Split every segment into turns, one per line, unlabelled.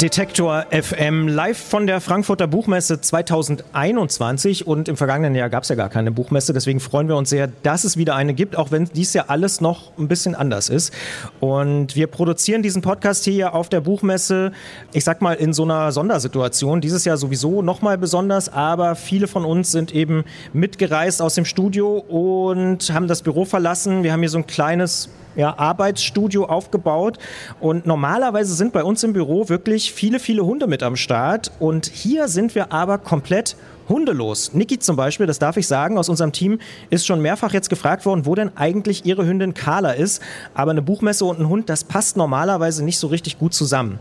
Detektor FM live von der Frankfurter Buchmesse 2021 und im vergangenen Jahr gab es ja gar keine Buchmesse, deswegen freuen wir uns sehr, dass es wieder eine gibt, auch wenn dies ja alles noch ein bisschen anders ist. Und wir produzieren diesen Podcast hier auf der Buchmesse, ich sag mal in so einer Sondersituation, dieses Jahr sowieso nochmal besonders, aber viele von uns sind eben mitgereist aus dem Studio und haben das Büro verlassen. Wir haben hier so ein kleines ja, Arbeitsstudio aufgebaut. Und normalerweise sind bei uns im Büro wirklich viele, viele Hunde mit am Start. Und hier sind wir aber komplett hundelos. Niki zum Beispiel, das darf ich sagen, aus unserem Team ist schon mehrfach jetzt gefragt worden, wo denn eigentlich ihre Hündin Carla ist. Aber eine Buchmesse und ein Hund, das passt normalerweise nicht so richtig gut zusammen.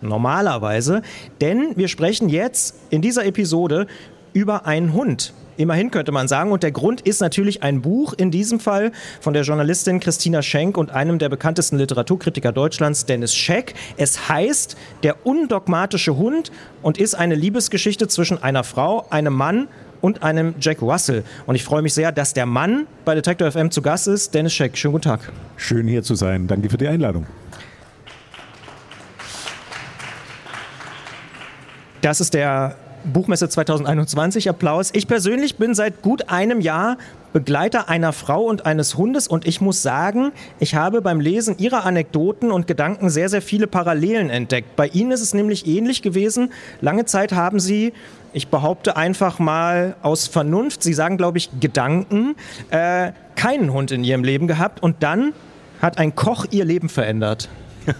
Normalerweise. Denn wir sprechen jetzt in dieser Episode über einen Hund. Immerhin könnte man sagen. Und der Grund ist natürlich ein Buch, in diesem Fall von der Journalistin Christina Schenk und einem der bekanntesten Literaturkritiker Deutschlands, Dennis Scheck. Es heißt Der undogmatische Hund und ist eine Liebesgeschichte zwischen einer Frau, einem Mann und einem Jack Russell. Und ich freue mich sehr, dass der Mann bei Detector FM zu Gast ist. Dennis Scheck, schönen guten Tag.
Schön hier zu sein. Danke für die Einladung.
Das ist der Buchmesse 2021 Applaus. Ich persönlich bin seit gut einem Jahr Begleiter einer Frau und eines Hundes und ich muss sagen, ich habe beim Lesen ihrer Anekdoten und Gedanken sehr, sehr viele Parallelen entdeckt. Bei Ihnen ist es nämlich ähnlich gewesen. Lange Zeit haben Sie, ich behaupte einfach mal aus Vernunft, Sie sagen, glaube ich, Gedanken, äh, keinen Hund in Ihrem Leben gehabt und dann hat ein Koch Ihr Leben verändert.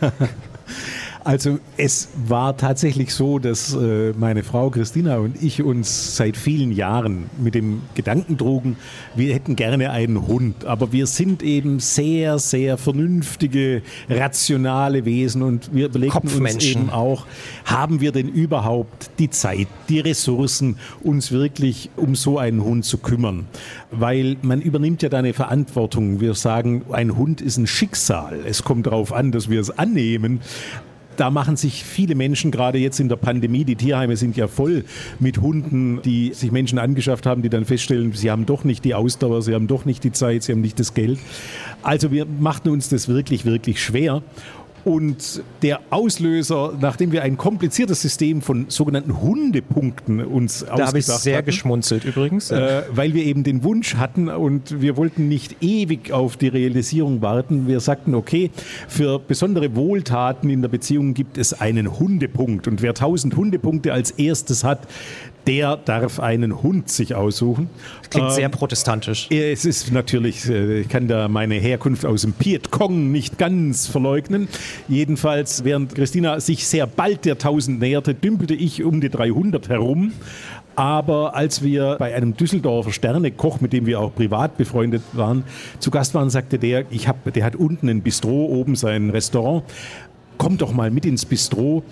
Also es war tatsächlich so, dass äh, meine Frau Christina und ich uns seit vielen Jahren mit dem Gedanken trugen, wir hätten gerne einen Hund, aber wir sind eben sehr, sehr vernünftige, rationale Wesen und wir überlegten uns eben auch, haben wir denn überhaupt die Zeit, die Ressourcen, uns wirklich um so einen Hund zu kümmern? Weil man übernimmt ja da eine Verantwortung. Wir sagen, ein Hund ist ein Schicksal. Es kommt darauf an, dass wir es annehmen da machen sich viele Menschen gerade jetzt in der Pandemie, die Tierheime sind ja voll mit Hunden, die sich Menschen angeschafft haben, die dann feststellen, sie haben doch nicht die Ausdauer, sie haben doch nicht die Zeit, sie haben nicht das Geld. Also wir machten uns das wirklich, wirklich schwer. Und der Auslöser, nachdem wir ein kompliziertes System von sogenannten Hundepunkten uns da ausgedacht
Da habe ich sehr hatten, geschmunzelt übrigens.
Äh, weil wir eben den Wunsch hatten und wir wollten nicht ewig auf die Realisierung warten. Wir sagten, okay, für besondere Wohltaten in der Beziehung gibt es einen Hundepunkt. Und wer 1000 Hundepunkte als erstes hat, der darf einen Hund sich aussuchen.
Klingt ähm, sehr protestantisch.
Es ist natürlich, äh, ich kann da meine Herkunft aus dem Piet Kong nicht ganz verleugnen. Jedenfalls, während Christina sich sehr bald der 1000 näherte, dümpelte ich um die 300 herum. Aber als wir bei einem Düsseldorfer Sternekoch, mit dem wir auch privat befreundet waren, zu Gast waren, sagte der, ich hab, der hat unten ein Bistro, oben sein Restaurant. Komm doch mal mit ins Bistro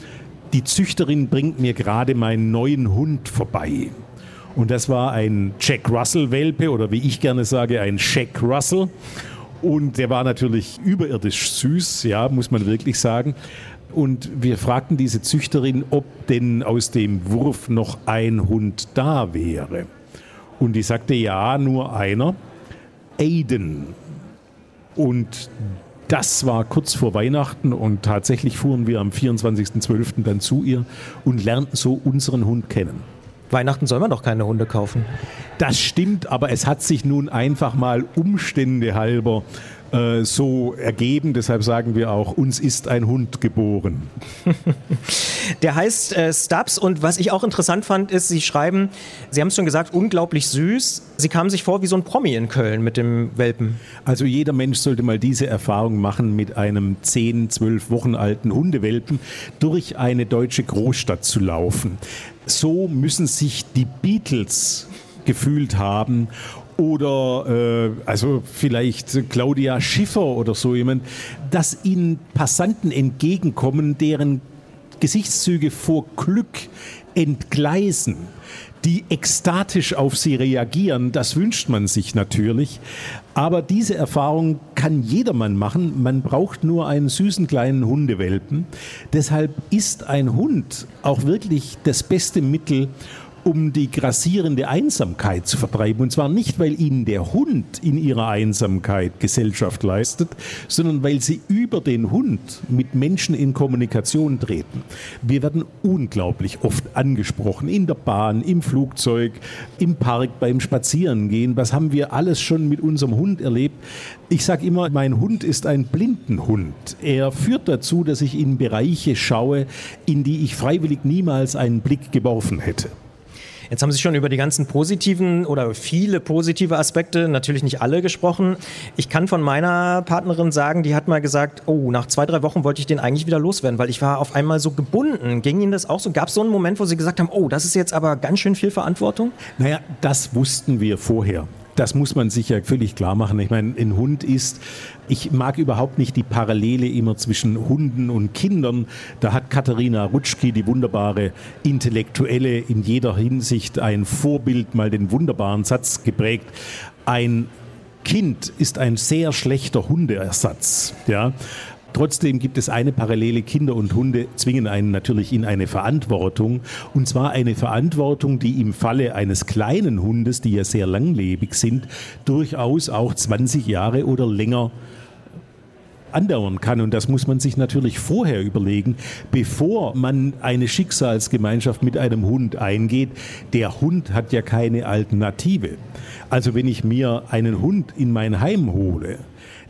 die Züchterin bringt mir gerade meinen neuen Hund vorbei. Und das war ein Jack Russell-Welpe oder wie ich gerne sage, ein Jack Russell. Und der war natürlich überirdisch süß, ja, muss man wirklich sagen. Und wir fragten diese Züchterin, ob denn aus dem Wurf noch ein Hund da wäre. Und die sagte, ja, nur einer. Aiden. Und das war kurz vor Weihnachten und tatsächlich fuhren wir am 24.12. dann zu ihr und lernten so unseren Hund kennen.
Weihnachten soll man doch keine Hunde kaufen.
Das stimmt, aber es hat sich nun einfach mal Umstände halber äh, so ergeben. Deshalb sagen wir auch, uns ist ein Hund geboren.
Der heißt äh, Stubbs und was ich auch interessant fand, ist, Sie schreiben, Sie haben es schon gesagt, unglaublich süß. Sie kamen sich vor wie so ein Promi in Köln mit dem Welpen.
Also jeder Mensch sollte mal diese Erfahrung machen, mit einem 10, 12 Wochen alten Hundewelpen durch eine deutsche Großstadt zu laufen. So müssen sich die Beatles gefühlt haben oder äh, also vielleicht Claudia Schiffer oder so jemand, dass ihnen Passanten entgegenkommen, deren Gesichtszüge vor Glück entgleisen die ekstatisch auf sie reagieren. Das wünscht man sich natürlich. Aber diese Erfahrung kann jedermann machen. Man braucht nur einen süßen kleinen Hundewelpen. Deshalb ist ein Hund auch wirklich das beste Mittel, um die grassierende Einsamkeit zu vertreiben. Und zwar nicht, weil ihnen der Hund in ihrer Einsamkeit Gesellschaft leistet, sondern weil sie über den Hund mit Menschen in Kommunikation treten. Wir werden unglaublich oft angesprochen, in der Bahn, im Flugzeug, im Park, beim Spazierengehen. Was haben wir alles schon mit unserem Hund erlebt? Ich sage immer, mein Hund ist ein Blindenhund. Er führt dazu, dass ich in Bereiche schaue, in die ich freiwillig niemals einen Blick geworfen hätte.
Jetzt haben Sie schon über die ganzen positiven oder viele positive Aspekte, natürlich nicht alle gesprochen. Ich kann von meiner Partnerin sagen, die hat mal gesagt, oh, nach zwei, drei Wochen wollte ich den eigentlich wieder loswerden, weil ich war auf einmal so gebunden. Ging Ihnen das auch so? Gab es so einen Moment, wo Sie gesagt haben, oh, das ist jetzt aber ganz schön viel Verantwortung?
Naja, das wussten wir vorher. Das muss man sich ja völlig klar machen. Ich meine, ein Hund ist, ich mag überhaupt nicht die Parallele immer zwischen Hunden und Kindern. Da hat Katharina Rutschki, die wunderbare Intellektuelle, in jeder Hinsicht ein Vorbild, mal den wunderbaren Satz geprägt. Ein Kind ist ein sehr schlechter Hundeersatz. Ja? Trotzdem gibt es eine Parallele, Kinder und Hunde zwingen einen natürlich in eine Verantwortung. Und zwar eine Verantwortung, die im Falle eines kleinen Hundes, die ja sehr langlebig sind, durchaus auch 20 Jahre oder länger andauern kann. Und das muss man sich natürlich vorher überlegen, bevor man eine Schicksalsgemeinschaft mit einem Hund eingeht. Der Hund hat ja keine Alternative. Also wenn ich mir einen Hund in mein Heim hole,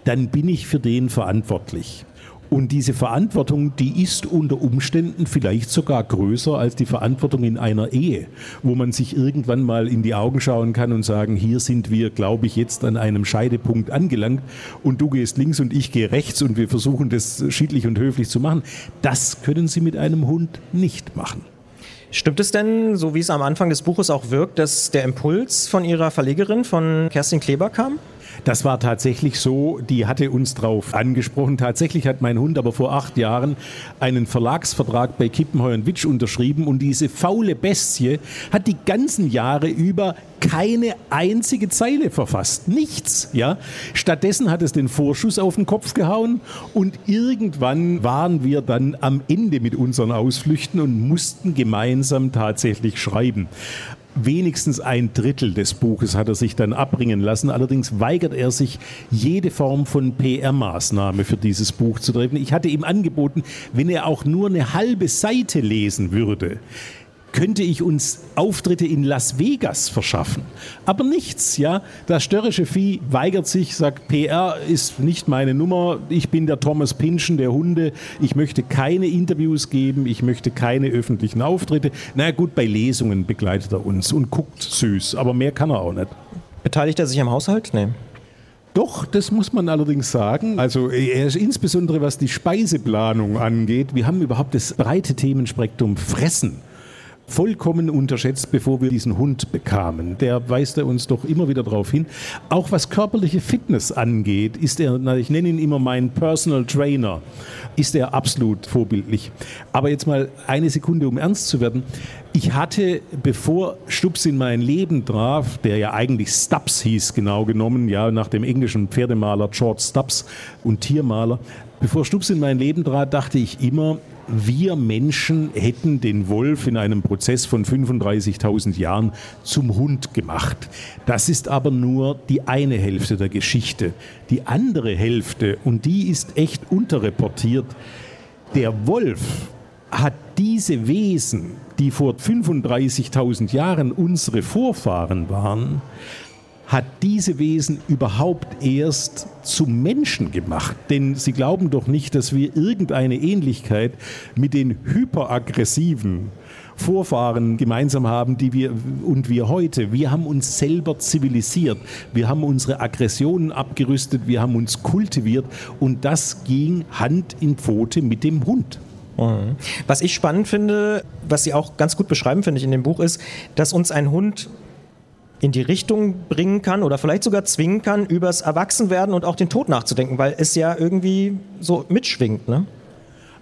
dann bin ich für den verantwortlich. Und diese Verantwortung, die ist unter Umständen vielleicht sogar größer als die Verantwortung in einer Ehe, wo man sich irgendwann mal in die Augen schauen kann und sagen, hier sind wir, glaube ich, jetzt an einem Scheidepunkt angelangt und du gehst links und ich gehe rechts und wir versuchen das schiedlich und höflich zu machen. Das können Sie mit einem Hund nicht machen.
Stimmt es denn, so wie es am Anfang des Buches auch wirkt, dass der Impuls von Ihrer Verlegerin, von Kerstin Kleber kam?
Das war tatsächlich so, die hatte uns drauf angesprochen. Tatsächlich hat mein Hund aber vor acht Jahren einen Verlagsvertrag bei Kippenheuer und Witsch unterschrieben und diese faule Bestie hat die ganzen Jahre über keine einzige Zeile verfasst. Nichts, ja. Stattdessen hat es den Vorschuss auf den Kopf gehauen und irgendwann waren wir dann am Ende mit unseren Ausflüchten und mussten gemeinsam tatsächlich schreiben wenigstens ein Drittel des Buches hat er sich dann abbringen lassen. Allerdings weigert er sich, jede Form von PR-Maßnahme für dieses Buch zu treffen. Ich hatte ihm angeboten, wenn er auch nur eine halbe Seite lesen würde, könnte ich uns Auftritte in Las Vegas verschaffen. Aber nichts, ja. Das störrische Vieh weigert sich, sagt, PR ist nicht meine Nummer. Ich bin der Thomas Pinschen der Hunde. Ich möchte keine Interviews geben. Ich möchte keine öffentlichen Auftritte. Na naja, gut, bei Lesungen begleitet er uns und guckt süß. Aber mehr kann er auch nicht.
Beteiligt er sich am Haushalt? Nee.
Doch, das muss man allerdings sagen. Also er ist insbesondere was die Speiseplanung angeht. Wir haben überhaupt das breite Themenspektrum Fressen vollkommen unterschätzt, bevor wir diesen Hund bekamen. Der weist er uns doch immer wieder darauf hin. Auch was körperliche Fitness angeht, ist er, ich nenne ihn immer meinen Personal Trainer, ist er absolut vorbildlich. Aber jetzt mal eine Sekunde, um ernst zu werden. Ich hatte, bevor Stups in mein Leben traf, der ja eigentlich Stubbs hieß, genau genommen, ja, nach dem englischen Pferdemaler George Stubbs und Tiermaler, bevor Stups in mein Leben trat, dachte ich immer, wir Menschen hätten den Wolf in einem Prozess von 35.000 Jahren zum Hund gemacht. Das ist aber nur die eine Hälfte der Geschichte. Die andere Hälfte, und die ist echt unterreportiert, der Wolf hat diese Wesen, die vor 35.000 Jahren unsere Vorfahren waren, hat diese Wesen überhaupt erst zum Menschen gemacht. Denn sie glauben doch nicht, dass wir irgendeine Ähnlichkeit mit den hyperaggressiven Vorfahren gemeinsam haben, die wir und wir heute. Wir haben uns selber zivilisiert. Wir haben unsere Aggressionen abgerüstet. Wir haben uns kultiviert. Und das ging Hand in Pfote mit dem Hund.
Mhm. Was ich spannend finde, was Sie auch ganz gut beschreiben, finde ich, in dem Buch ist, dass uns ein Hund in die Richtung bringen kann oder vielleicht sogar zwingen kann, übers Erwachsenwerden und auch den Tod nachzudenken, weil es ja irgendwie so mitschwingt. Ne?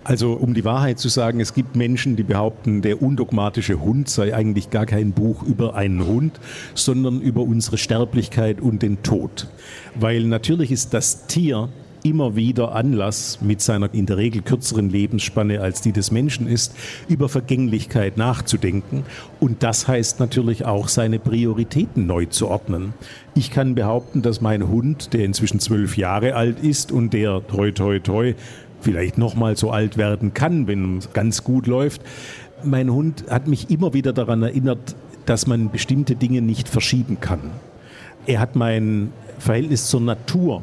Also um die Wahrheit zu sagen, es gibt Menschen, die behaupten, der undogmatische Hund sei eigentlich gar kein Buch über einen Hund, sondern über unsere Sterblichkeit und den Tod. Weil natürlich ist das Tier immer wieder Anlass, mit seiner in der Regel kürzeren Lebensspanne als die des Menschen ist, über Vergänglichkeit nachzudenken. Und das heißt natürlich auch, seine Prioritäten neu zu ordnen. Ich kann behaupten, dass mein Hund, der inzwischen zwölf Jahre alt ist und der toi toi toi vielleicht noch mal so alt werden kann, wenn es ganz gut läuft, mein Hund hat mich immer wieder daran erinnert, dass man bestimmte Dinge nicht verschieben kann. Er hat mein Verhältnis zur Natur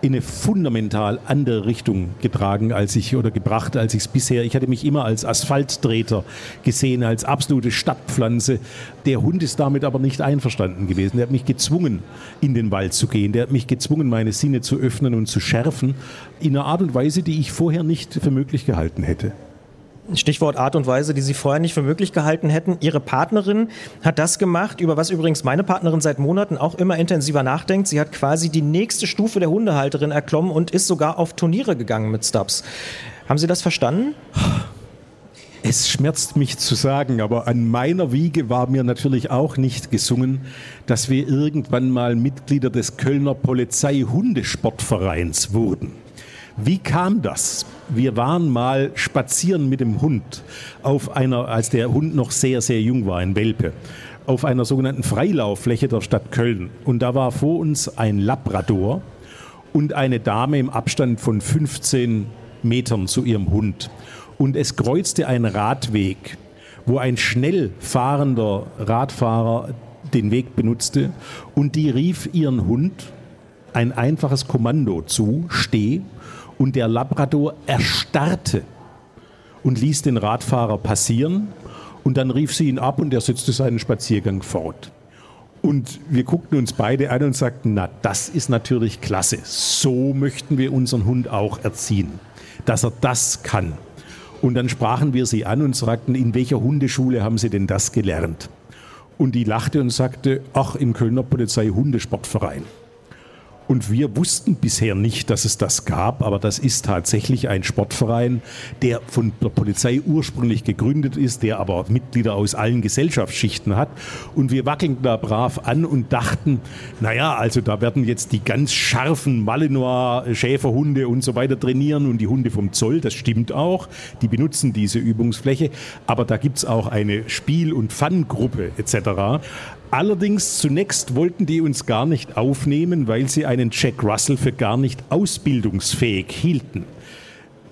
in eine fundamental andere Richtung getragen als ich oder gebracht, als ich es bisher. Ich hatte mich immer als Asphalttreter gesehen, als absolute Stadtpflanze. Der Hund ist damit aber nicht einverstanden gewesen. Der hat mich gezwungen, in den Wald zu gehen. Der hat mich gezwungen, meine Sinne zu öffnen und zu schärfen, in einer Art und Weise, die ich vorher nicht für möglich gehalten hätte.
Stichwort Art und Weise, die Sie vorher nicht für möglich gehalten hätten. Ihre Partnerin hat das gemacht, über was übrigens meine Partnerin seit Monaten auch immer intensiver nachdenkt. Sie hat quasi die nächste Stufe der Hundehalterin erklommen und ist sogar auf Turniere gegangen mit Stubbs. Haben Sie das verstanden?
Es schmerzt mich zu sagen, aber an meiner Wiege war mir natürlich auch nicht gesungen, dass wir irgendwann mal Mitglieder des Kölner Polizei-Hundesportvereins wurden. Wie kam das? Wir waren mal spazieren mit dem Hund auf einer, als der Hund noch sehr, sehr jung war, ein Welpe, auf einer sogenannten Freilauffläche der Stadt Köln. Und da war vor uns ein Labrador und eine Dame im Abstand von 15 Metern zu ihrem Hund. Und es kreuzte ein Radweg, wo ein schnell fahrender Radfahrer den Weg benutzte und die rief ihren Hund ein einfaches Kommando zu, steh, und der Labrador erstarrte und ließ den Radfahrer passieren und dann rief sie ihn ab und er setzte seinen Spaziergang fort. Und wir guckten uns beide an und sagten, na, das ist natürlich klasse. So möchten wir unseren Hund auch erziehen, dass er das kann. Und dann sprachen wir sie an und fragten, in welcher Hundeschule haben Sie denn das gelernt? Und die lachte und sagte, ach, im Kölner Polizei Hundesportverein. Und wir wussten bisher nicht, dass es das gab, aber das ist tatsächlich ein Sportverein, der von der Polizei ursprünglich gegründet ist, der aber Mitglieder aus allen Gesellschaftsschichten hat. Und wir wackeln da brav an und dachten, naja, also da werden jetzt die ganz scharfen Malinois, Schäferhunde und so weiter trainieren und die Hunde vom Zoll, das stimmt auch, die benutzen diese Übungsfläche, aber da gibt es auch eine Spiel- und Fun-Gruppe etc. Allerdings zunächst wollten die uns gar nicht aufnehmen, weil sie einen Jack Russell für gar nicht ausbildungsfähig hielten.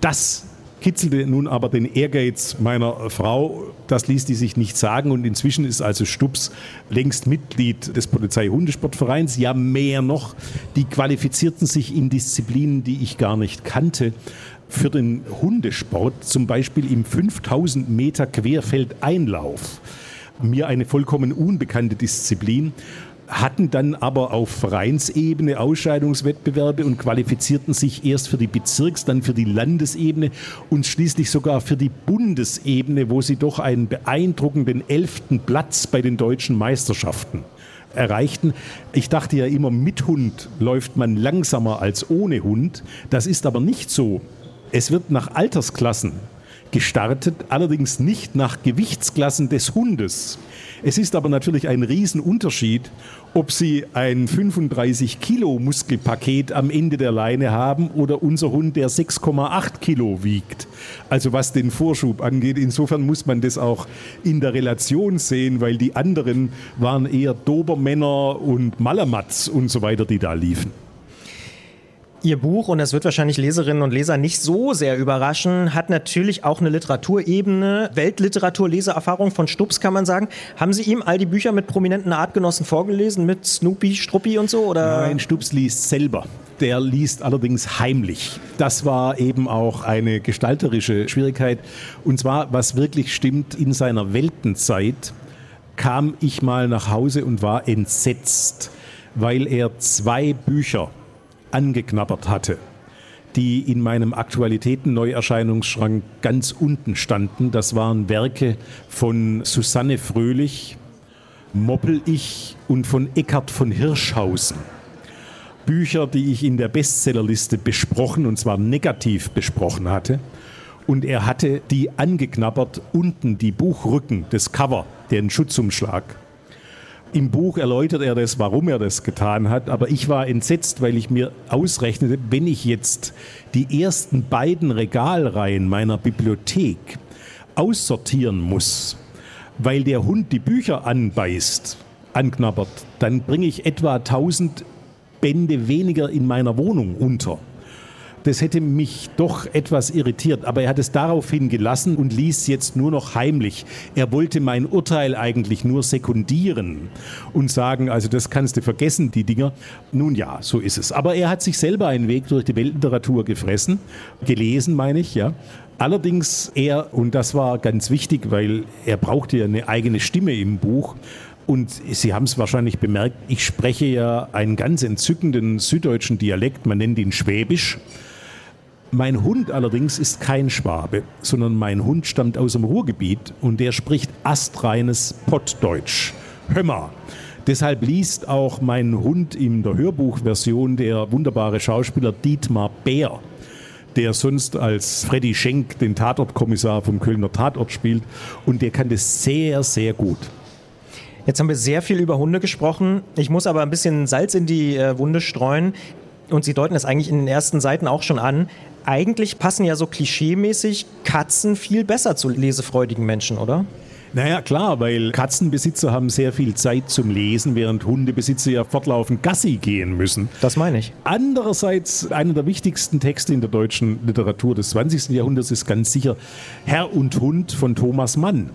Das kitzelte nun aber den Ehrgeiz meiner Frau. Das ließ die sich nicht sagen und inzwischen ist also Stubbs längst Mitglied des Polizei-Hundesportvereins. Ja, mehr noch, die qualifizierten sich in Disziplinen, die ich gar nicht kannte. Für den Hundesport, zum Beispiel im 5000 Meter Querfeldeinlauf mir eine vollkommen unbekannte Disziplin hatten dann aber auf Vereinsebene Ausscheidungswettbewerbe und qualifizierten sich erst für die Bezirks-, dann für die Landesebene und schließlich sogar für die Bundesebene, wo sie doch einen beeindruckenden elften Platz bei den deutschen Meisterschaften erreichten. Ich dachte ja immer, mit Hund läuft man langsamer als ohne Hund. Das ist aber nicht so. Es wird nach Altersklassen gestartet, allerdings nicht nach Gewichtsklassen des Hundes. Es ist aber natürlich ein Riesenunterschied, ob Sie ein 35 Kilo Muskelpaket am Ende der Leine haben oder unser Hund, der 6,8 Kilo wiegt. Also was den Vorschub angeht, insofern muss man das auch in der Relation sehen, weil die anderen waren eher Dobermänner und Malamats und so weiter, die da liefen.
Ihr Buch, und das wird wahrscheinlich Leserinnen und Leser nicht so sehr überraschen, hat natürlich auch eine Literaturebene, Weltliteratur-Leseerfahrung von Stubbs, kann man sagen. Haben Sie ihm all die Bücher mit prominenten Artgenossen vorgelesen, mit Snoopy, Struppi und so? Oder?
Nein, Stubbs liest selber. Der liest allerdings heimlich. Das war eben auch eine gestalterische Schwierigkeit. Und zwar, was wirklich stimmt, in seiner Weltenzeit kam ich mal nach Hause und war entsetzt, weil er zwei Bücher angeknabbert hatte, die in meinem Aktualitäten-Neuerscheinungsschrank ganz unten standen. Das waren Werke von Susanne Fröhlich, Moppel-Ich und von Eckhard von Hirschhausen. Bücher, die ich in der Bestsellerliste besprochen, und zwar negativ besprochen hatte. und er hatte die angeknabbert, unten die Buchrücken, das Cover, den Schutzumschlag. Im Buch erläutert er das, warum er das getan hat, aber ich war entsetzt, weil ich mir ausrechnete, wenn ich jetzt die ersten beiden Regalreihen meiner Bibliothek aussortieren muss, weil der Hund die Bücher anbeißt, anknabbert, dann bringe ich etwa 1000 Bände weniger in meiner Wohnung unter. Das hätte mich doch etwas irritiert, aber er hat es daraufhin gelassen und ließ jetzt nur noch heimlich. Er wollte mein Urteil eigentlich nur sekundieren und sagen, also das kannst du vergessen, die Dinger. Nun ja, so ist es. Aber er hat sich selber einen Weg durch die Weltliteratur gefressen, gelesen meine ich, ja. Allerdings er, und das war ganz wichtig, weil er brauchte ja eine eigene Stimme im Buch, und Sie haben es wahrscheinlich bemerkt, ich spreche ja einen ganz entzückenden süddeutschen Dialekt, man nennt ihn Schwäbisch. Mein Hund allerdings ist kein Schwabe, sondern mein Hund stammt aus dem Ruhrgebiet und der spricht astreines Pottdeutsch. Hömmer. Deshalb liest auch mein Hund in der Hörbuchversion der wunderbare Schauspieler Dietmar Bär, der sonst als Freddy Schenk den Tatortkommissar vom Kölner Tatort spielt und der kann das sehr, sehr gut.
Jetzt haben wir sehr viel über Hunde gesprochen. Ich muss aber ein bisschen Salz in die äh, Wunde streuen. Und Sie deuten es eigentlich in den ersten Seiten auch schon an. Eigentlich passen ja so klischeemäßig Katzen viel besser zu lesefreudigen Menschen, oder?
Naja, klar, weil Katzenbesitzer haben sehr viel Zeit zum Lesen, während Hundebesitzer ja fortlaufend Gassi gehen müssen.
Das meine ich.
Andererseits, einer der wichtigsten Texte in der deutschen Literatur des 20. Jahrhunderts ist ganz sicher Herr und Hund von Thomas Mann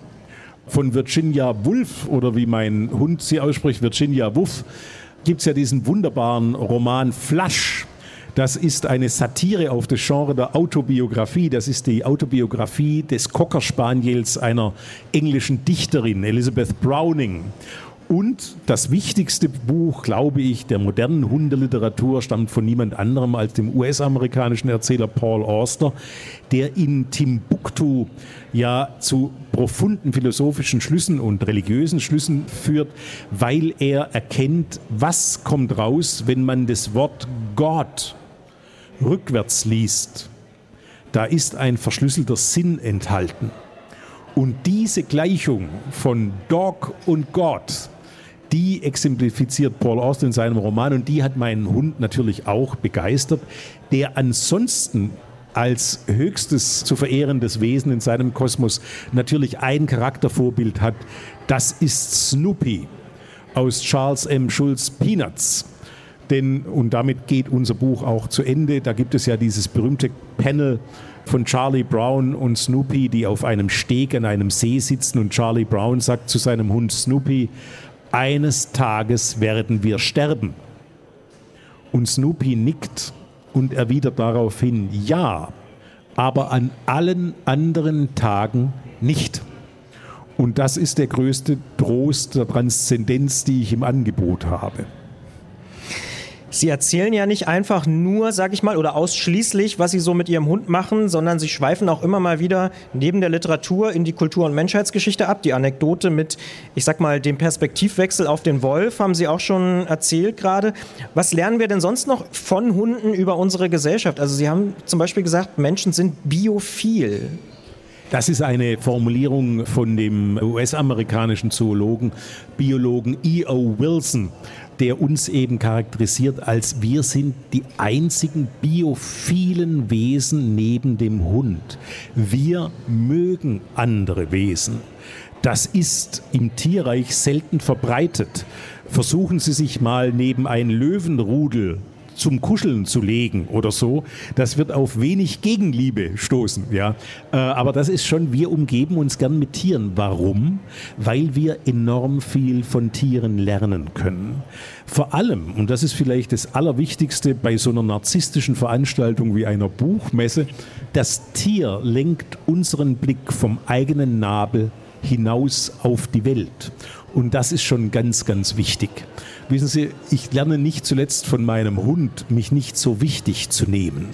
von Virginia Woolf oder wie mein Hund sie ausspricht, Virginia Woolf, gibt es ja diesen wunderbaren Roman Flash. Das ist eine Satire auf das Genre der Autobiografie. Das ist die Autobiografie des Cocker Spaniels einer englischen Dichterin, Elizabeth Browning. Und das wichtigste Buch, glaube ich, der modernen Hundeliteratur stammt von niemand anderem als dem US-amerikanischen Erzähler Paul Auster, der in Timbuktu ja zu profunden philosophischen Schlüssen und religiösen Schlüssen führt, weil er erkennt, was kommt raus, wenn man das Wort Gott rückwärts liest. Da ist ein verschlüsselter Sinn enthalten. Und diese Gleichung von Dog und Gott, die exemplifiziert Paul Auster in seinem Roman und die hat meinen Hund natürlich auch begeistert, der ansonsten als höchstes zu verehrendes Wesen in seinem Kosmos natürlich ein Charaktervorbild hat. Das ist Snoopy aus Charles M. Schulz Peanuts. Denn, und damit geht unser Buch auch zu Ende, da gibt es ja dieses berühmte Panel von Charlie Brown und Snoopy, die auf einem Steg an einem See sitzen und Charlie Brown sagt zu seinem Hund Snoopy, eines Tages werden wir sterben. Und Snoopy nickt und erwidert daraufhin ja, aber an allen anderen Tagen nicht. Und das ist der größte Trost der Transzendenz, die ich im Angebot habe.
Sie erzählen ja nicht einfach nur, sag ich mal, oder ausschließlich, was Sie so mit Ihrem Hund machen, sondern Sie schweifen auch immer mal wieder neben der Literatur in die Kultur- und Menschheitsgeschichte ab. Die Anekdote mit, ich sag mal, dem Perspektivwechsel auf den Wolf haben Sie auch schon erzählt gerade. Was lernen wir denn sonst noch von Hunden über unsere Gesellschaft? Also Sie haben zum Beispiel gesagt, Menschen sind biophil.
Das ist eine Formulierung von dem US-amerikanischen Zoologen, Biologen E.O. Wilson der uns eben charakterisiert als wir sind die einzigen biophilen Wesen neben dem Hund. Wir mögen andere Wesen. Das ist im Tierreich selten verbreitet. Versuchen Sie sich mal neben ein Löwenrudel zum Kuscheln zu legen oder so, das wird auf wenig Gegenliebe stoßen. Ja? Äh, aber das ist schon, wir umgeben uns gern mit Tieren. Warum? Weil wir enorm viel von Tieren lernen können. Vor allem, und das ist vielleicht das Allerwichtigste bei so einer narzisstischen Veranstaltung wie einer Buchmesse, das Tier lenkt unseren Blick vom eigenen Nabel hinaus auf die Welt. Und das ist schon ganz, ganz wichtig. Wissen Sie, ich lerne nicht zuletzt von meinem Hund, mich nicht so wichtig zu nehmen.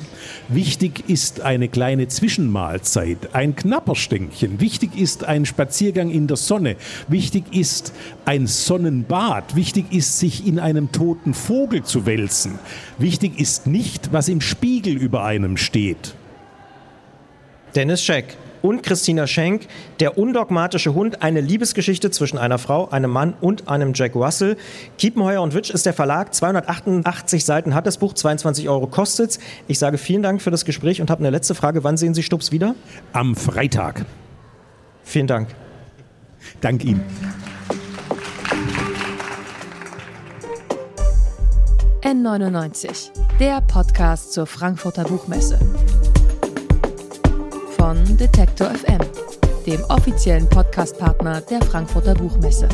Wichtig ist eine kleine Zwischenmahlzeit, ein Knapperstänkchen. Wichtig ist ein Spaziergang in der Sonne. Wichtig ist ein Sonnenbad. Wichtig ist, sich in einem toten Vogel zu wälzen. Wichtig ist nicht, was im Spiegel über einem steht.
Dennis Scheck und Christina Schenk, Der undogmatische Hund, eine Liebesgeschichte zwischen einer Frau, einem Mann und einem Jack Russell. Kiepenheuer und Witsch ist der Verlag, 288 Seiten hat das Buch, 22 Euro kostet Ich sage vielen Dank für das Gespräch und habe eine letzte Frage. Wann sehen Sie Stups wieder?
Am Freitag.
Vielen Dank.
Dank Ihnen.
N99, der Podcast zur Frankfurter Buchmesse von Detektor FM, dem offiziellen Podcastpartner der Frankfurter Buchmesse.